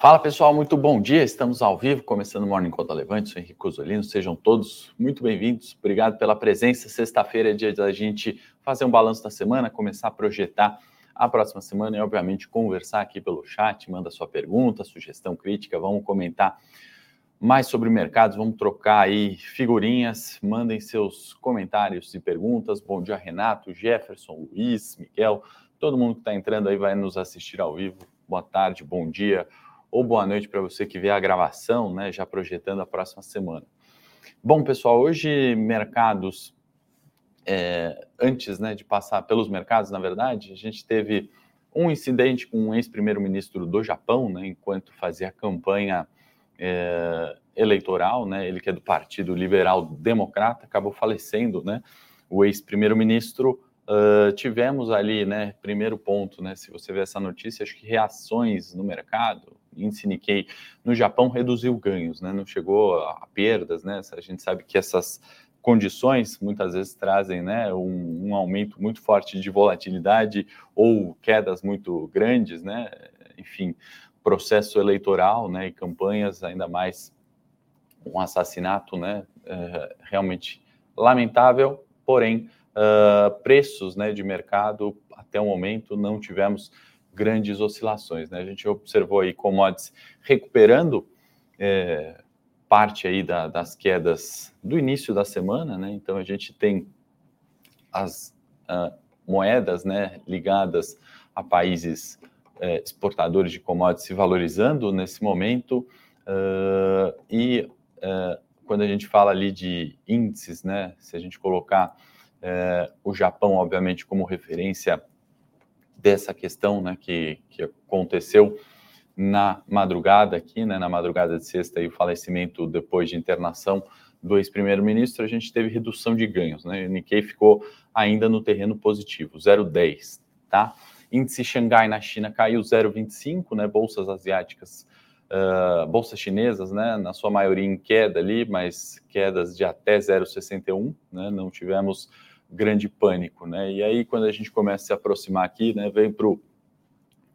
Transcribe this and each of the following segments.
Fala pessoal, muito bom dia. Estamos ao vivo, começando o Morning Conta Levante. Sou Henrique Osolino. Sejam todos muito bem-vindos. Obrigado pela presença. Sexta-feira é dia da gente fazer um balanço da semana, começar a projetar a próxima semana e, obviamente, conversar aqui pelo chat. Manda sua pergunta, sugestão, crítica. Vamos comentar mais sobre mercados. Vamos trocar aí figurinhas. Mandem seus comentários e perguntas. Bom dia, Renato, Jefferson, Luiz, Miguel. Todo mundo que está entrando aí vai nos assistir ao vivo. Boa tarde, bom dia ou boa noite para você que vê a gravação, né, já projetando a próxima semana. Bom, pessoal, hoje mercados, é, antes né, de passar pelos mercados, na verdade, a gente teve um incidente com um ex-primeiro-ministro do Japão, né, enquanto fazia campanha é, eleitoral, né, ele que é do Partido Liberal Democrata, acabou falecendo, né, o ex-primeiro-ministro Uh, tivemos ali, né, primeiro ponto, né, se você ver essa notícia, acho que reações no mercado, índice Nikkei no Japão reduziu ganhos, né, não chegou a perdas, né, a gente sabe que essas condições muitas vezes trazem, né, um, um aumento muito forte de volatilidade ou quedas muito grandes, né, enfim, processo eleitoral, né, e campanhas ainda mais um assassinato, né, é, realmente lamentável, porém uh, preços né, de mercado, até o momento, não tivemos grandes oscilações. Né? A gente observou aí commodities recuperando é, parte aí da, das quedas do início da semana, né? Então a gente tem as uh, moedas né, ligadas a países uh, exportadores de commodities se valorizando nesse momento uh, e quando a gente fala ali de índices, né, se a gente colocar é, o Japão, obviamente, como referência dessa questão né, que, que aconteceu na madrugada aqui, né, na madrugada de sexta, e o falecimento depois de internação do ex-primeiro-ministro, a gente teve redução de ganhos. Né? O Nikkei ficou ainda no terreno positivo, 0,10. Tá? Índice Xangai na China caiu 0,25, né? bolsas asiáticas uh, bolsas chinesas, né, na sua maioria em queda ali, mas quedas de até 0,61, né, não tivemos grande pânico, né, e aí quando a gente começa a se aproximar aqui, né, vem para o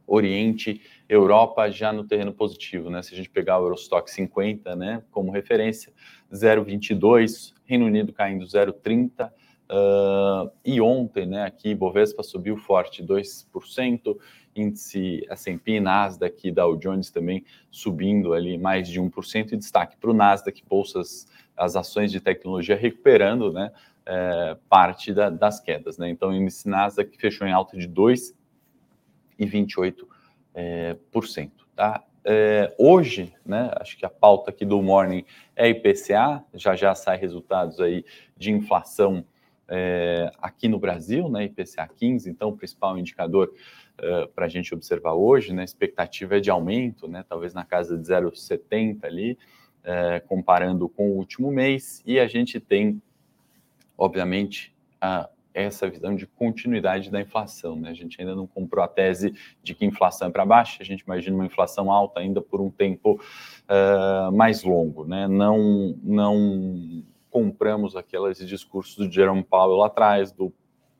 Oriente, Europa já no terreno positivo, né, se a gente pegar o Eurostock 50, né, como referência, 0,22, Reino Unido caindo 0,30, Uh, e ontem, né, aqui, Bovespa subiu forte 2%, índice S&P, Nasdaq e Dow Jones também subindo ali mais de 1%, e destaque para o Nasdaq, bolsas, as ações de tecnologia recuperando, né, é, parte da, das quedas, né, então o índice Nasdaq fechou em alta de 2,28%, é, tá? É, hoje, né, acho que a pauta aqui do Morning é IPCA, já já sai resultados aí de inflação é, aqui no Brasil, né, IPCA 15, então o principal indicador uh, para a gente observar hoje, né? expectativa é de aumento, né? Talvez na casa de 0,70 ali, uh, comparando com o último mês, e a gente tem, obviamente, a, essa visão de continuidade da inflação. Né? A gente ainda não comprou a tese de que inflação é para baixo, a gente imagina uma inflação alta ainda por um tempo uh, mais longo. Né? Não, não compramos aqueles discursos do Jerome Powell lá atrás, do,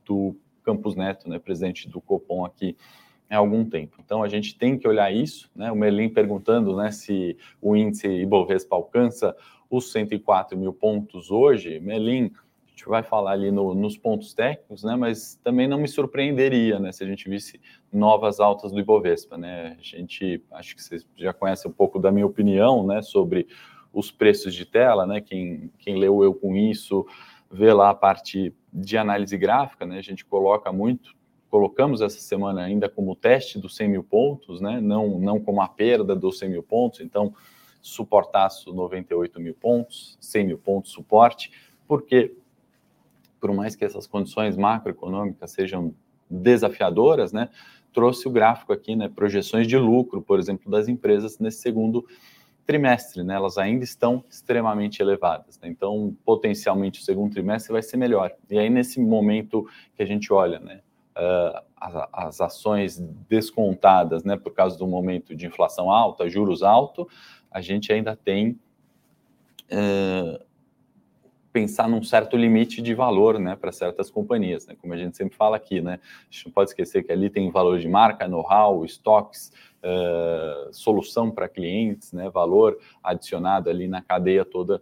do Campos Neto, né, presidente do Copom aqui há algum tempo. Então a gente tem que olhar isso, né? O Merlin perguntando, né, se o índice Ibovespa alcança os 104 mil pontos hoje. Merlin, a gente vai falar ali no, nos pontos técnicos, né? Mas também não me surpreenderia, né, se a gente visse novas altas do Ibovespa, né? A gente, acho que vocês já conhecem um pouco da minha opinião, né, sobre os preços de tela, né? Quem, quem leu eu com isso vê lá a parte de análise gráfica, né? A gente coloca muito, colocamos essa semana ainda como teste dos 100 mil pontos, né? Não, não como a perda dos 100 mil pontos, então suportaço 98 mil pontos, 100 mil pontos suporte, porque por mais que essas condições macroeconômicas sejam desafiadoras, né? Trouxe o gráfico aqui, né? Projeções de lucro, por exemplo, das empresas nesse segundo trimestre, né? Elas ainda estão extremamente elevadas. Né? Então, potencialmente, o segundo trimestre vai ser melhor. E aí, nesse momento que a gente olha, né? Uh, as, as, ações descontadas, né? Por causa do momento de inflação alta, juros alto, a gente ainda tem uh, pensar num certo limite de valor, né, para certas companhias, né, como a gente sempre fala aqui, né, a gente não pode esquecer que ali tem valor de marca, know-how, estoques, uh, solução para clientes, né, valor adicionado ali na cadeia toda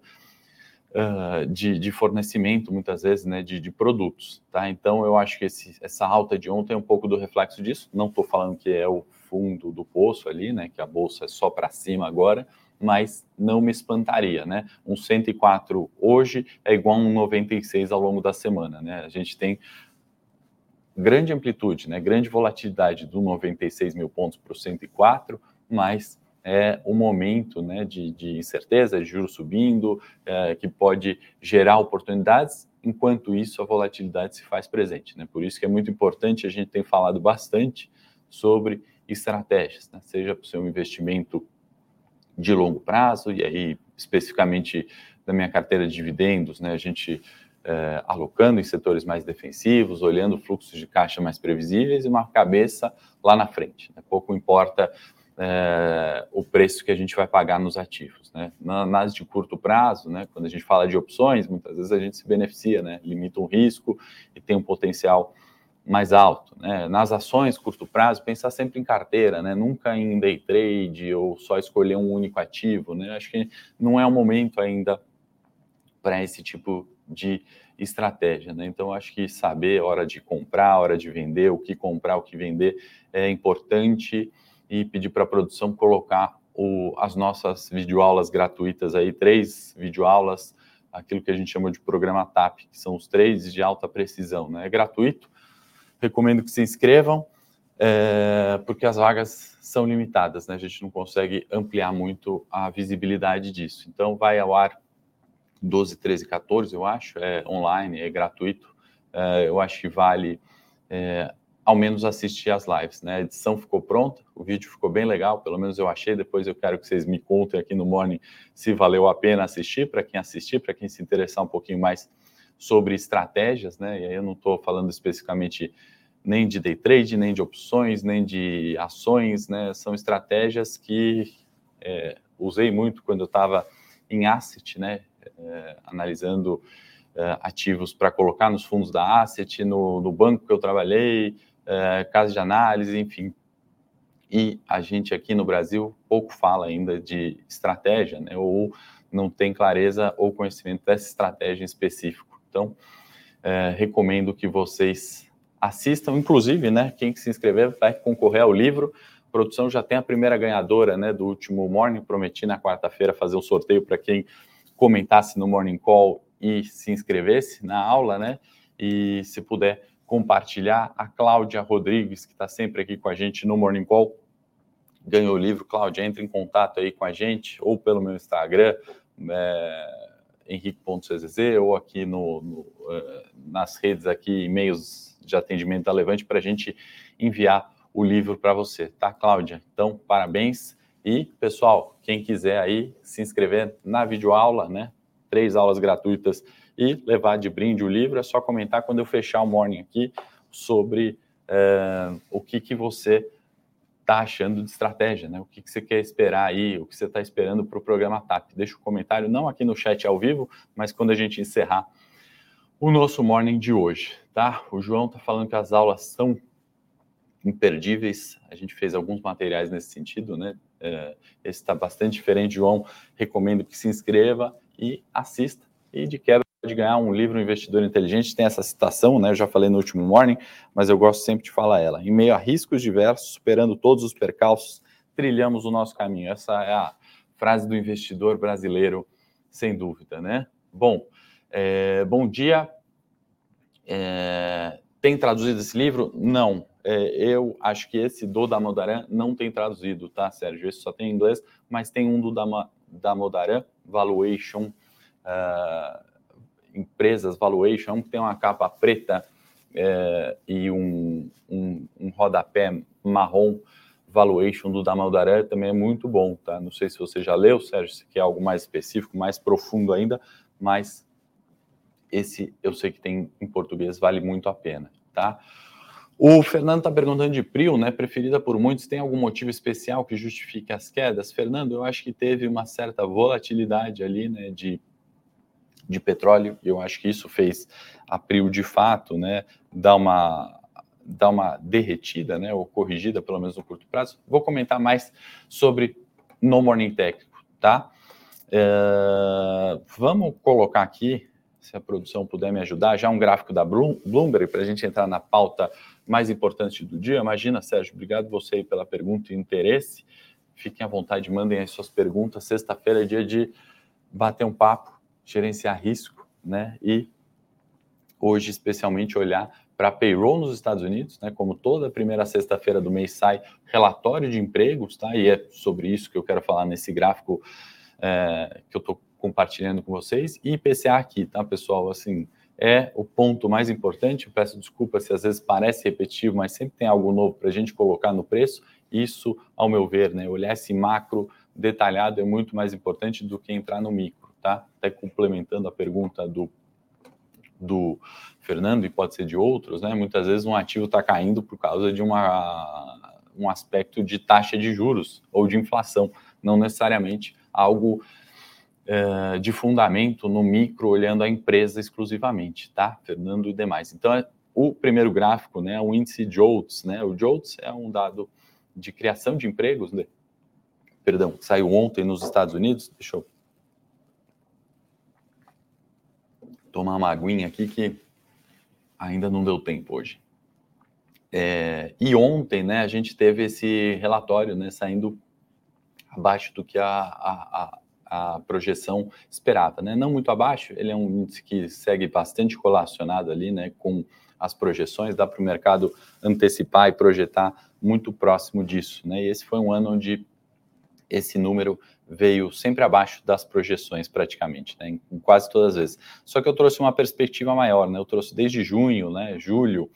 uh, de, de, fornecimento, muitas vezes, né, de, de, produtos. Tá? Então, eu acho que esse, essa alta de ontem é um pouco do reflexo disso. Não estou falando que é o fundo do poço ali, né, que a bolsa é só para cima agora, mas não me espantaria, né? Um 104 hoje é igual a um 96 ao longo da semana, né? A gente tem grande amplitude, né? Grande volatilidade do 96 mil pontos para o 104, mas é o momento né, de, de incerteza, de juros subindo, é, que pode gerar oportunidades, enquanto isso a volatilidade se faz presente. Né? Por isso que é muito importante, a gente tem falado bastante sobre estratégias, né? seja para o seu investimento de longo prazo, e aí especificamente da minha carteira de dividendos, né, a gente é, alocando em setores mais defensivos, olhando fluxos de caixa mais previsíveis e uma cabeça lá na frente. Né? Pouco importa é, o preço que a gente vai pagar nos ativos. Né? Nas de curto prazo, né, quando a gente fala de opções, muitas vezes a gente se beneficia, né? limita um risco e tem um potencial mais alto. Né? Nas ações curto prazo, pensar sempre em carteira, né? nunca em day trade ou só escolher um único ativo. Né? Acho que não é o momento ainda para esse tipo de estratégia. Né? Então, acho que saber hora de comprar, hora de vender, o que comprar, o que vender é importante e pedir para a produção colocar o, as nossas videoaulas gratuitas aí, três videoaulas, aquilo que a gente chama de programa TAP, que são os três de alta precisão. Né? É gratuito, recomendo que se inscrevam, é, porque as vagas são limitadas, né? A gente não consegue ampliar muito a visibilidade disso. Então, vai ao ar 12, 13, 14, eu acho, é online, é gratuito. É, eu acho que vale é, ao menos assistir as lives, né? A edição ficou pronta, o vídeo ficou bem legal, pelo menos eu achei. Depois eu quero que vocês me contem aqui no Morning se valeu a pena assistir, para quem assistir, para quem se interessar um pouquinho mais sobre estratégias, né? E aí eu não estou falando especificamente nem de day trade, nem de opções, nem de ações, né? São estratégias que é, usei muito quando eu estava em asset, né? É, analisando é, ativos para colocar nos fundos da asset, no, no banco que eu trabalhei, é, casa de análise, enfim. E a gente aqui no Brasil pouco fala ainda de estratégia, né? Ou não tem clareza ou conhecimento dessa estratégia em específico. Então, é, recomendo que vocês assistam, inclusive, né? Quem se inscrever vai concorrer ao livro. A produção já tem a primeira ganhadora, né? Do último morning. Prometi na quarta-feira fazer um sorteio para quem comentasse no morning call e se inscrevesse na aula, né? E se puder compartilhar, a Cláudia Rodrigues, que está sempre aqui com a gente no Morning Call, ganhou o livro. Cláudia, entre em contato aí com a gente, ou pelo meu Instagram, é, henrique.czz ou aqui no, no, uh, nas redes aqui, e-mails de atendimento da Levante, para a gente enviar o livro para você, tá, Cláudia? Então, parabéns. E, pessoal, quem quiser aí se inscrever na videoaula, né? Três aulas gratuitas e levar de brinde o livro, é só comentar quando eu fechar o morning aqui sobre é, o que, que você está achando de estratégia, né? O que, que você quer esperar aí, o que você está esperando para o programa TAP. Deixa o um comentário, não aqui no chat ao vivo, mas quando a gente encerrar o nosso morning de hoje, tá? O João está falando que as aulas são imperdíveis. A gente fez alguns materiais nesse sentido, né? É, esse está bastante diferente, João. Recomendo que se inscreva e assista. E de quebra de ganhar um livro Investidor Inteligente, tem essa citação, né? Eu já falei no último morning, mas eu gosto sempre de falar ela. Em meio a riscos diversos, superando todos os percalços, trilhamos o nosso caminho. Essa é a frase do investidor brasileiro, sem dúvida, né? Bom, é, bom dia. É, tem traduzido esse livro? Não. É, eu acho que esse do Damodaran não tem traduzido, tá, Sérgio? Esse só tem em inglês, mas tem um do Damodaran, Valuation. Uh, empresas valuation, que tem uma capa preta é, e um, um, um, rodapé marrom valuation do Damaldaré também é muito bom, tá? Não sei se você já leu, Sérgio, se quer algo mais específico, mais profundo ainda, mas esse eu sei que tem em português, vale muito a pena, tá? O Fernando está perguntando de Prio, né? Preferida por muitos, tem algum motivo especial que justifique as quedas? Fernando, eu acho que teve uma certa volatilidade ali, né? De de petróleo. Eu acho que isso fez a Prio de fato, né, dar uma dar uma derretida, né, ou corrigida, pelo menos no curto prazo. Vou comentar mais sobre no Morning Técnico, tá? É, vamos colocar aqui, se a produção puder me ajudar, já um gráfico da Bloomberg para a gente entrar na pauta mais importante do dia. Imagina, Sérgio, obrigado você aí pela pergunta e interesse. Fiquem à vontade, mandem as suas perguntas. Sexta-feira é dia de bater um papo, gerenciar risco, né? E hoje, especialmente, olhar para payroll nos Estados Unidos, né? Como toda primeira sexta-feira do mês sai relatório de empregos, tá? E é sobre isso que eu quero falar nesse gráfico é, que eu estou compartilhando com vocês. E IPCA aqui, tá, pessoal? Assim, é o ponto mais importante. Eu peço desculpa se às vezes parece repetitivo, mas sempre tem algo novo para a gente colocar no preço. Isso, ao meu ver, né? Olhar esse macro detalhado é muito mais importante do que entrar no micro, tá? Até complementando a pergunta do do Fernando e pode ser de outros, né? Muitas vezes um ativo está caindo por causa de uma, um aspecto de taxa de juros ou de inflação, não necessariamente algo é, de fundamento no micro, olhando a empresa exclusivamente, tá? Fernando e demais. Então, é, o primeiro gráfico, né, o índice JOLTS, né? O JOLTS é um dado de criação de empregos, né? perdão, saiu ontem nos Estados Unidos. Deixa eu tomar uma aguinha aqui que ainda não deu tempo hoje. É, e ontem, né, a gente teve esse relatório, né, saindo abaixo do que a, a, a, projeção esperava, né? Não muito abaixo, ele é um índice que segue bastante colacionado ali, né, com as projeções, dá para o mercado antecipar e projetar muito próximo disso, né? E esse foi um ano onde esse número veio sempre abaixo das projeções, praticamente, né, em quase todas as vezes. Só que eu trouxe uma perspectiva maior, né, eu trouxe desde junho, né, julho,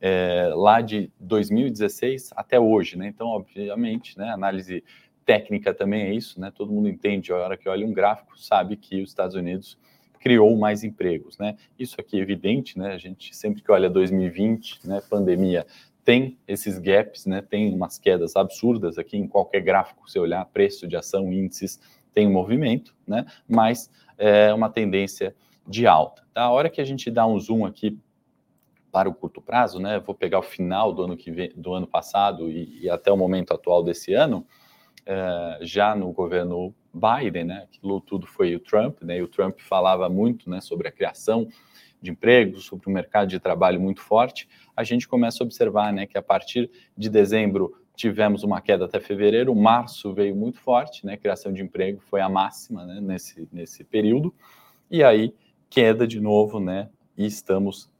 é, lá de 2016 até hoje, né, então, obviamente, né, análise técnica também é isso, né, todo mundo entende, a hora que olha um gráfico, sabe que os Estados Unidos criou mais empregos, né, isso aqui é evidente, né, a gente sempre que olha 2020, né, pandemia, tem esses gaps, né? Tem umas quedas absurdas aqui em qualquer gráfico, se olhar preço de ação, índices, tem um movimento, né? Mas é uma tendência de alta. Tá? A hora que a gente dá um zoom aqui para o curto prazo, né? Vou pegar o final do ano que vem, do ano passado e, e até o momento atual desse ano, é, já no governo Biden, né? Aquilo tudo foi o Trump, né? E o Trump falava muito, né? Sobre a criação de empregos, sobre um mercado de trabalho muito forte, a gente começa a observar né, que a partir de dezembro tivemos uma queda até fevereiro, março veio muito forte, né, criação de emprego foi a máxima né, nesse, nesse período, e aí queda de novo, né, e estamos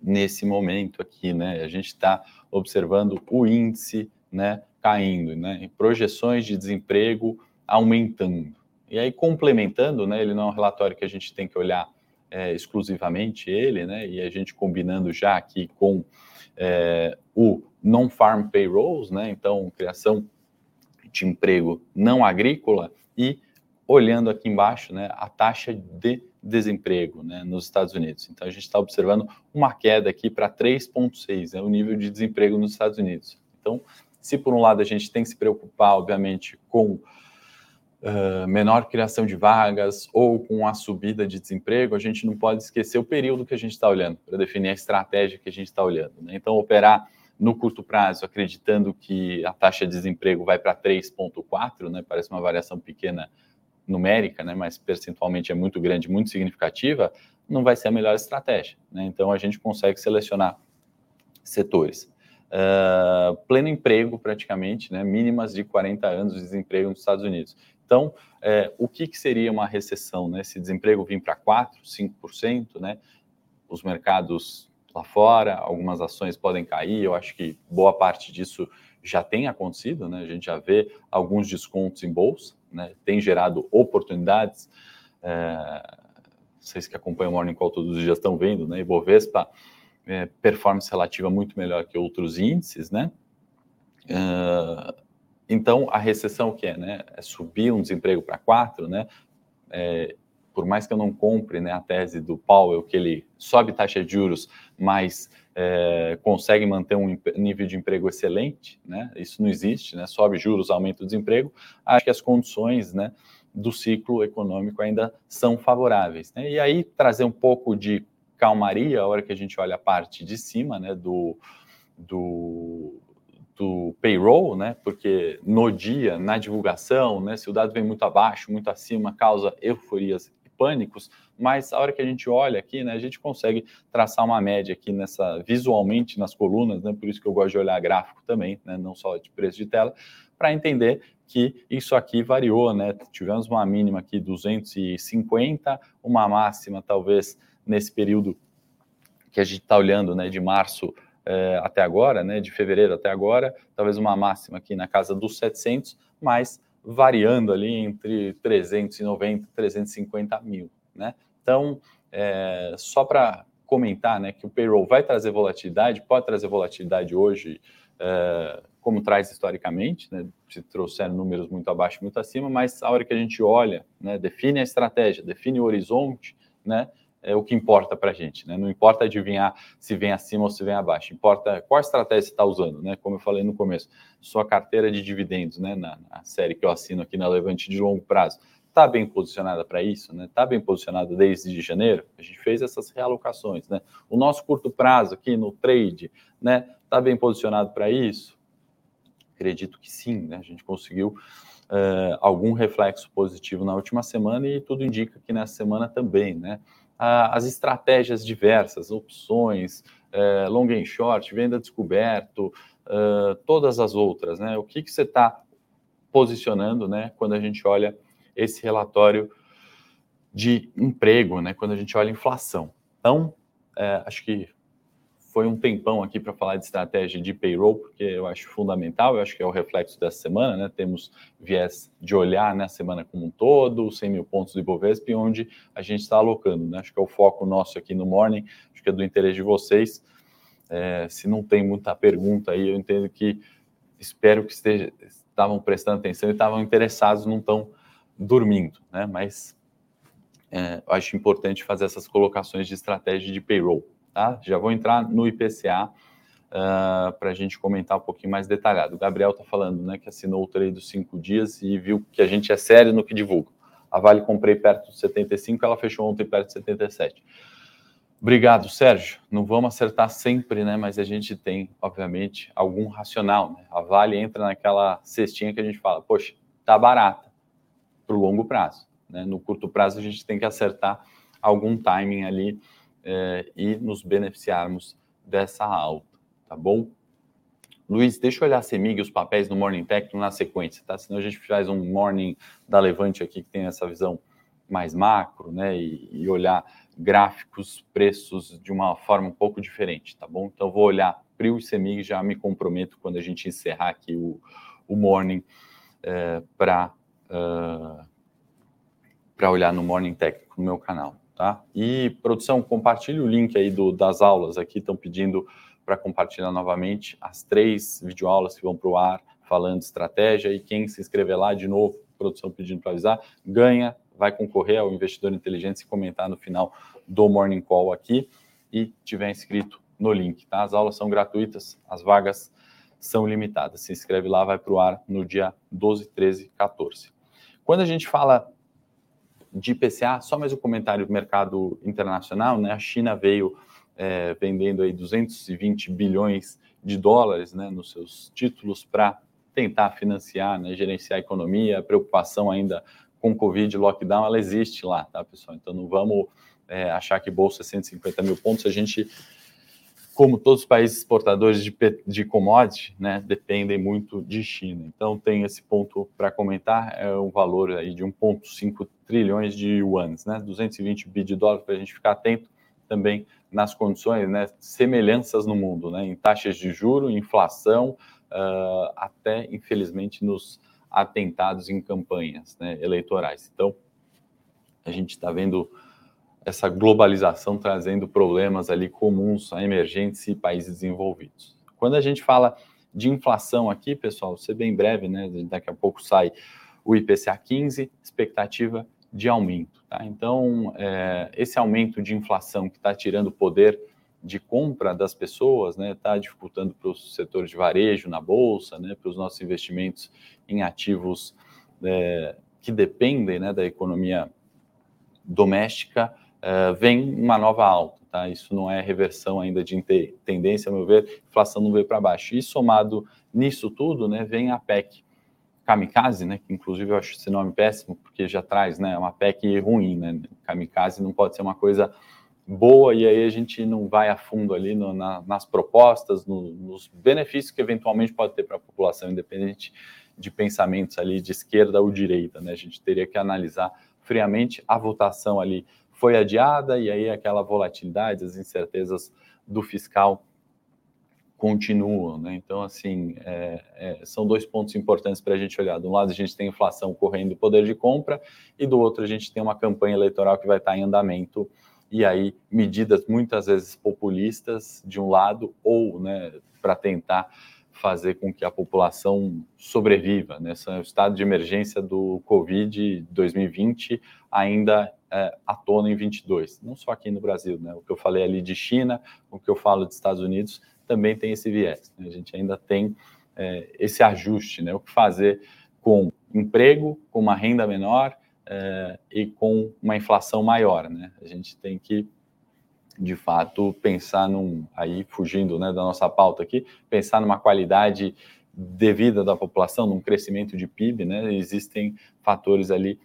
nesse momento aqui, né, a gente está observando o índice, né, caindo, né, projeções de desemprego aumentando. E aí, complementando, né, ele não é um relatório que a gente tem que olhar é, exclusivamente ele, né? E a gente combinando já aqui com é, o non-farm payrolls, né? Então, criação de emprego não agrícola e olhando aqui embaixo, né, a taxa de desemprego né, nos Estados Unidos. Então, a gente está observando uma queda aqui para 3,6, é né, o nível de desemprego nos Estados Unidos. Então, se por um lado a gente tem que se preocupar, obviamente, com menor criação de vagas ou com a subida de desemprego, a gente não pode esquecer o período que a gente está olhando para definir a estratégia que a gente está olhando. Né? Então, operar no curto prazo, acreditando que a taxa de desemprego vai para 3,4, né? parece uma variação pequena numérica, né? mas percentualmente é muito grande, muito significativa, não vai ser a melhor estratégia. Né? Então, a gente consegue selecionar setores. Uh, pleno emprego, praticamente, né? mínimas de 40 anos de desemprego nos Estados Unidos. Então, é, o que, que, seria uma recessão? Né? Se desemprego vir para 4%, 5%, né? os mercados lá fora, algumas ações podem cair, eu acho que boa parte disso já tem acontecido, né? a gente já vê alguns descontos em bolsa, né? tem gerado oportunidades, é, vocês que acompanham o Morning Call todos os dias estão vendo, né? Ibovespa, é, performance relativa muito melhor que outros índices, né? Uh, então, a recessão que é, né, é subir um desemprego para quatro, né, é, por mais que eu não compre né, a tese do Powell, que ele sobe taxa de juros, mas é, consegue manter um nível de emprego excelente, né, isso não existe, né, sobe juros, aumenta o desemprego, acho que as condições né, do ciclo econômico ainda são favoráveis. Né, e aí, trazer um pouco de calmaria, a hora que a gente olha a parte de cima né, do, do, do payroll, né? Porque no dia, na divulgação, né? Se o dado vem muito abaixo, muito acima, causa euforias e pânicos. Mas a hora que a gente olha aqui, né? A gente consegue traçar uma média aqui nessa visualmente nas colunas, né? Por isso que eu gosto de olhar gráfico também, né? Não só de preço de tela, para entender que isso aqui variou, né? Tivemos uma mínima aqui 250, uma máxima talvez nesse período que a gente está olhando, né? De março é, até agora, né, de fevereiro até agora, talvez uma máxima aqui na casa dos 700, mas variando ali entre 390 e 350 mil, né? Então, é, só para comentar, né, que o payroll vai trazer volatilidade, pode trazer volatilidade hoje, é, como traz historicamente, né, se trouxer números muito abaixo, muito acima, mas a hora que a gente olha, né, define a estratégia, define o horizonte, né, é o que importa para a gente, né? Não importa adivinhar se vem acima ou se vem abaixo, importa qual estratégia você está usando, né? Como eu falei no começo, sua carteira de dividendos, né? Na, na série que eu assino aqui na Levante de longo prazo, está bem posicionada para isso, né? Está bem posicionada desde janeiro. A gente fez essas realocações, né? O nosso curto prazo aqui no trade, né? Está bem posicionado para isso? Acredito que sim, né? A gente conseguiu uh, algum reflexo positivo na última semana e tudo indica que nessa semana também, né? As estratégias diversas, opções, é, long and short, venda descoberto, uh, todas as outras, né? O que, que você está posicionando, né? Quando a gente olha esse relatório de emprego, né? Quando a gente olha a inflação. Então, é, acho que foi um tempão aqui para falar de estratégia de payroll, porque eu acho fundamental, eu acho que é o reflexo dessa semana, né? Temos viés de olhar né, a semana como um todo, 100 mil pontos do Ibovespa, onde a gente está alocando, né? Acho que é o foco nosso aqui no Morning, acho que é do interesse de vocês. É, se não tem muita pergunta aí, eu entendo que espero que esteja, estavam prestando atenção e estavam interessados, não estão dormindo, né? Mas é, acho importante fazer essas colocações de estratégia de payroll. Tá? Já vou entrar no IPCA uh, ah, para a gente comentar um pouquinho mais detalhado. O Gabriel está falando né, que assinou o trade dos cinco dias e viu que a gente é sério no que divulga. A Vale comprei perto de 75, ela fechou ontem perto de 77. Obrigado, Sérgio. Não vamos acertar sempre, né? Mas a gente tem, obviamente, algum racional. Né? A Vale entra naquela cestinha que a gente fala, poxa, tá barata para o longo prazo. Né? No curto prazo a gente tem que acertar algum timing ali é, e nos beneficiarmos dessa alta, tá bom? Luiz, deixa eu olhar a CEMIG os papéis no Morning Tech na sequência, tá? Senão a gente faz um Morning da Levante aqui que tem essa visão mais macro, né? E, e olhar gráficos, preços de uma forma um pouco diferente, tá bom? Então vou olhar PRIO e CEMIG, já me comprometo quando a gente encerrar aqui o, o Morning é, para uh, para olhar no Morning Técnico no meu canal. Tá? E, produção, compartilhe o link aí do, das aulas aqui, estão pedindo para compartilhar novamente as três videoaulas que vão para o ar falando estratégia e quem se inscrever lá, de novo, produção pedindo para avisar, ganha, vai concorrer ao investidor inteligente se comentar no final do Morning Call aqui e tiver inscrito no link, tá? As aulas são gratuitas, as vagas são limitadas. Se inscreve lá, vai para o ar no dia 12, 13, 14. Quando a gente fala de IPCA, só mais um comentário do mercado internacional, né? A China veio é, vendendo aí 220 bilhões de dólares, né, nos seus títulos para tentar financiar, né, gerenciar a economia. A preocupação ainda com Covid, lockdown, ela existe lá, tá, pessoal? Então não vamos é, achar que bolsa é 150 mil pontos. A gente como todos os países exportadores de, de commodity, né, dependem muito de China. Então, tem esse ponto para comentar, é um valor aí de 1,5 trilhões de yuans, né, 220 bi de dólares, para a gente ficar atento também nas condições, né, semelhanças no mundo, né, em taxas de juro, inflação, uh, até, infelizmente, nos atentados em campanhas né, eleitorais. Então, a gente está vendo essa globalização trazendo problemas ali comuns a emergentes e países desenvolvidos. Quando a gente fala de inflação aqui, pessoal, ser bem breve, né? Daqui a pouco sai o IPCA 15, expectativa de aumento. Tá? Então, é, esse aumento de inflação que está tirando o poder de compra das pessoas, está né, tá dificultando para o setor de varejo na bolsa, né, para os nossos investimentos em ativos é, que dependem né, da economia doméstica, uh, vem uma nova alta. Tá? Isso não é reversão ainda de tendência, a meu ver, inflação não veio para baixo. E somado nisso tudo, né, vem a PEC Kamikaze, né, que inclusive eu acho esse nome péssimo, porque já traz, né, uma PEC ruim, né? Kamikaze não pode ser uma coisa boa e aí a gente não vai a fundo ali no, na, nas propostas, no, nos benefícios que eventualmente pode ter para a população, independente de pensamentos ali de esquerda ou direita, né? A gente teria que analisar friamente a votação ali foi adiada e aí aquela volatilidade, as incertezas do fiscal continuam, né? Então, assim, é, é, são dois pontos importantes para a gente olhar. De um lado, a gente tem inflação correndo poder de compra, e do outro, a gente tem uma campanha eleitoral que vai estar em andamento, e aí medidas muitas vezes populistas de um lado, ou né, para tentar fazer com que a população sobreviva. Né? o estado de emergência do Covid 2020 ainda é, à tona em 22, não só aqui no Brasil. Né? O que eu falei ali de China, o que eu falo dos Estados Unidos, também tem esse viés. Né? A gente ainda tem é, esse ajuste, né? o que fazer com emprego, com uma renda menor é, e com uma inflação maior. Né? A gente tem que de fato, pensar num, aí fugindo né, da nossa pauta aqui, pensar numa qualidade de vida da população, num crescimento de PIB, né? Existem fatores ali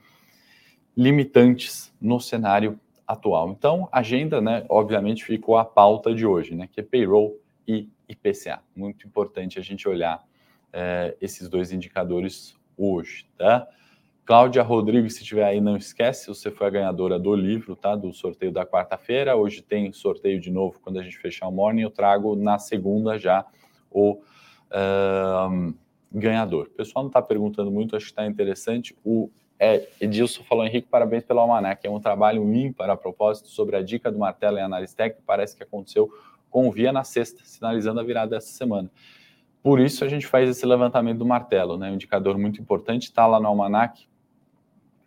limitantes no cenário atual. Então, a agenda, né, obviamente, ficou a pauta de hoje, né, que é payroll e IPCA. Muito importante a gente olhar é, esses dois indicadores hoje, tá? Cláudia Rodrigues, se estiver aí, não esquece, você foi a ganhadora do livro, tá? Do sorteio da quarta-feira. Hoje tem sorteio de novo quando a gente fechar o morning. Eu trago na segunda já o uh, ganhador. O pessoal não está perguntando muito, acho que está interessante. O é, Edilson falou, Henrique, parabéns pelo Almanac. É um trabalho ímpar a propósito sobre a dica do martelo em análise técnica. Parece que aconteceu com o Via na sexta, sinalizando a virada dessa semana. Por isso a gente faz esse levantamento do martelo, né? Um indicador muito importante, está lá no Almanac,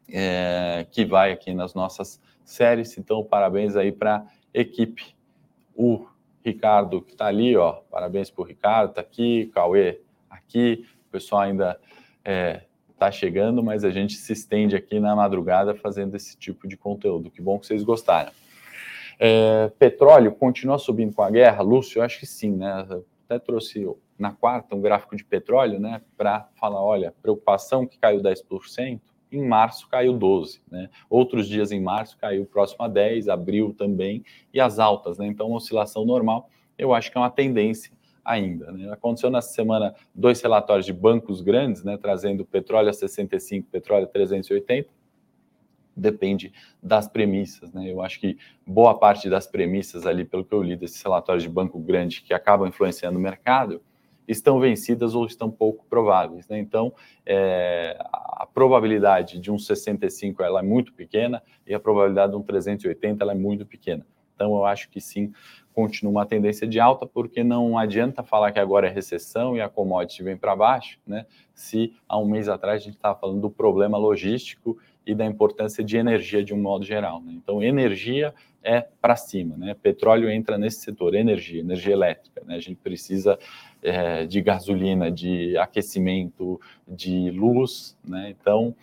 é, que vai aqui nas nossas séries. Então, parabéns aí para a equipe. O Ricardo que está ali, ó, parabéns para o Ricardo, está aqui, Cauê aqui, o pessoal ainda é, tá chegando, mas a gente se estende aqui na madrugada fazendo esse tipo de conteúdo. Que bom que vocês gostaram. É, petróleo continua subindo com a guerra? Lúcio, eu acho que sim, né? Até trouxe na quarta um gráfico de petróleo, né, para falar, olha, preocupação que caiu 10%, em março caiu 12, né? Outros dias em março caiu próximo a 10, abril também, e as altas, né? Então, oscilação normal, eu acho que é uma tendência ainda. Né? Aconteceu nessa semana dois relatórios de bancos grandes, né, trazendo petróleo a 65, petróleo a 380. Depende das premissas, né? Eu acho que boa parte das premissas ali, pelo que eu li desses relatórios de banco grande que acabam influenciando o mercado, estão vencidas ou estão pouco prováveis. Né? Então, é, a probabilidade de um 65 ela é muito pequena e a probabilidade de um 380 ela é muito pequena. Então, eu acho que sim, continua uma tendência de alta, porque não adianta falar que agora é recessão e a commodity vem para baixo, né? Se há um mês atrás a gente estava falando do problema logístico e da importância de energia de um modo geral. Né? Então, energia é para cima, né? Petróleo entra nesse setor, energia, energia elétrica. Né? A gente precisa é, de gasolina, de aquecimento, de luz, né? Então,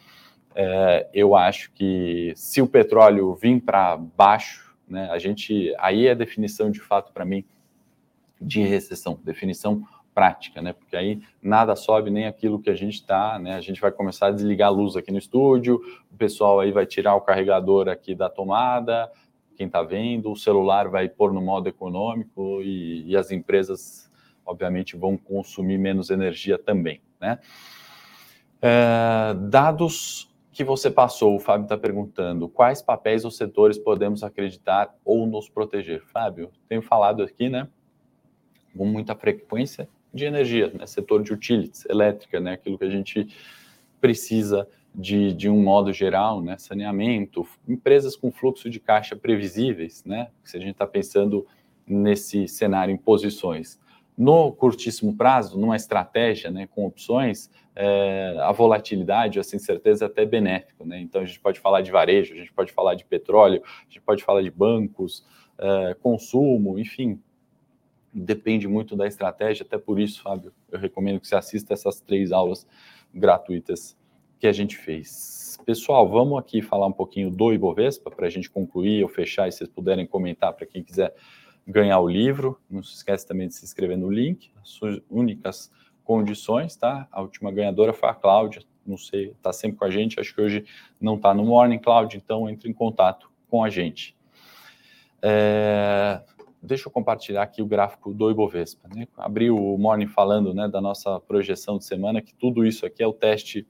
é, eu acho que se o petróleo vir para baixo, né? A gente aí é definição de fato para mim de recessão, definição prática, né? Porque aí nada sobe nem aquilo que a gente está, né? A gente vai começar a desligar a luz aqui no estúdio, o pessoal aí vai tirar o carregador aqui da tomada, quem está vendo, o celular vai pôr no modo econômico e, e, as empresas, obviamente, vão consumir menos energia também, né? É, dados que você passou, o Fábio está perguntando, quais papéis ou setores podemos acreditar ou nos proteger? Fábio, tenho falado aqui, né? Com muita frequência, de energia, né? setor de utilities, elétrica, né? aquilo que a gente precisa de, de um modo geral, né? saneamento, empresas com fluxo de caixa previsíveis, né? se a gente está pensando nesse cenário em posições. No curtíssimo prazo, numa estratégia né, com opções, é, a volatilidade, essa incerteza é até benéfica. Né? Então, a gente pode falar de varejo, a gente pode falar de petróleo, a gente pode falar de bancos, é, consumo, enfim, depende muito da estratégia, até por isso, Fábio, eu recomendo que você assista essas três aulas gratuitas que a gente fez. Pessoal, vamos aqui falar um pouquinho do Ibovespa para a gente concluir ou fechar e vocês puderem comentar para quem quiser ganhar o livro. Não se esquece também de se inscrever no link, as suas únicas condições, tá? A última ganhadora foi a Cláudia, não sei, está sempre com a gente, acho que hoje não está no Morning Cloud, então entre em contato com a gente. É, deixa eu compartilhar aqui o gráfico do Ibovespa. Né? Abri o Morning falando né, da nossa projeção de semana, que tudo isso aqui é o teste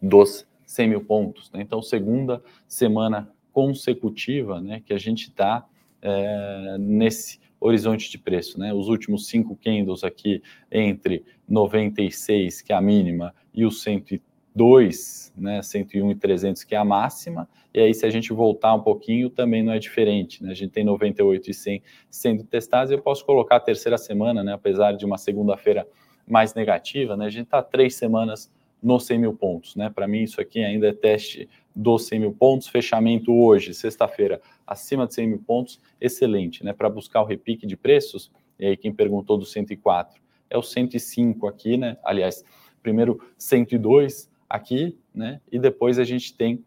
dos 100 mil pontos. Né? Então, segunda semana consecutiva né, que a gente está é, nesse horizonte de preço. Né? Os últimos cinco candles aqui entre 96, que é a mínima, e o 102, né, 101 e 300, que é a máxima. E aí, se a gente voltar um pouquinho, também não é diferente. Né? A gente tem 98 e 100 sendo testados. Eu posso colocar a terceira semana, né, apesar de uma segunda-feira mais negativa, né? a gente está três semanas nos 100 mil pontos. Né? Para mim, isso aqui ainda é teste dos 100 mil pontos. Fechamento hoje, sexta-feira, acima de 100 mil pontos, excelente. Né? Para buscar o repique de preços, e aí quem perguntou do 104, é o 105 aqui, né? aliás, primeiro 102 aqui, né? e depois a gente tem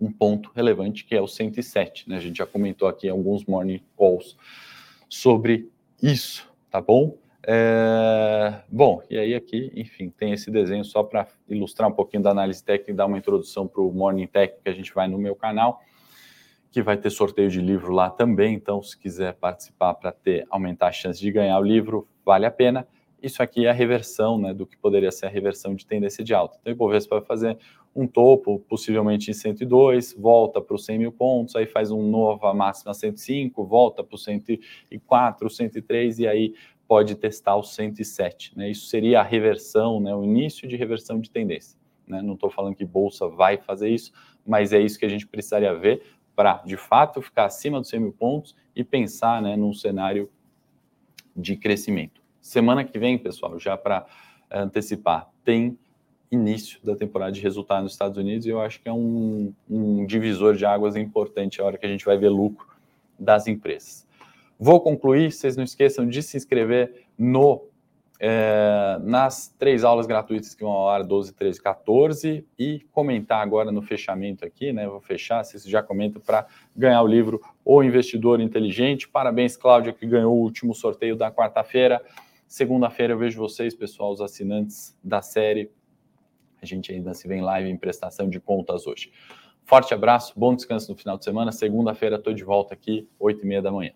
um ponto relevante que é o 107. Né? A gente já comentou aqui alguns morning calls sobre isso, tá bom? É, bom, e aí aqui, enfim, tem esse desenho só para ilustrar um pouquinho da análise técnica e dar uma introdução para o Morning Tech que a gente vai no meu canal, que vai ter sorteio de livro lá também, então se quiser participar para ter aumentar a chance de ganhar o livro, vale a pena. Isso aqui é a reversão né, do que poderia ser a reversão de tendência de alta. Então, o Ibovespa vai fazer um topo, possivelmente em 102, volta para os 100 mil pontos, aí faz um nova máxima 105, volta para o 104, 103, e aí pode testar o 107. Né? Isso seria a reversão, né? o início de reversão de tendência. Né? Não estou falando que bolsa vai fazer isso, mas é isso que a gente precisaria ver para, de fato, ficar acima dos 100 mil pontos e pensar né, num cenário de crescimento. Semana que vem, pessoal, já para antecipar, tem início da temporada de resultado nos Estados Unidos e eu acho que é um, um divisor de águas importante a hora que a gente vai ver lucro das empresas. Vou concluir, vocês não esqueçam de se inscrever no é, nas três aulas gratuitas que vão ao ar 12, 13, 14 e comentar agora no fechamento aqui, né? Vou fechar, vocês já comentam para ganhar o livro O Investidor Inteligente. Parabéns, Cláudia, que ganhou o último sorteio da quarta-feira. Segunda-feira eu vejo vocês, pessoal, os assinantes da série. A gente ainda se vê em live em prestação de contas hoje. Forte abraço, bom descanso no final de semana. Segunda-feira estou de volta aqui, 8 e meia da manhã.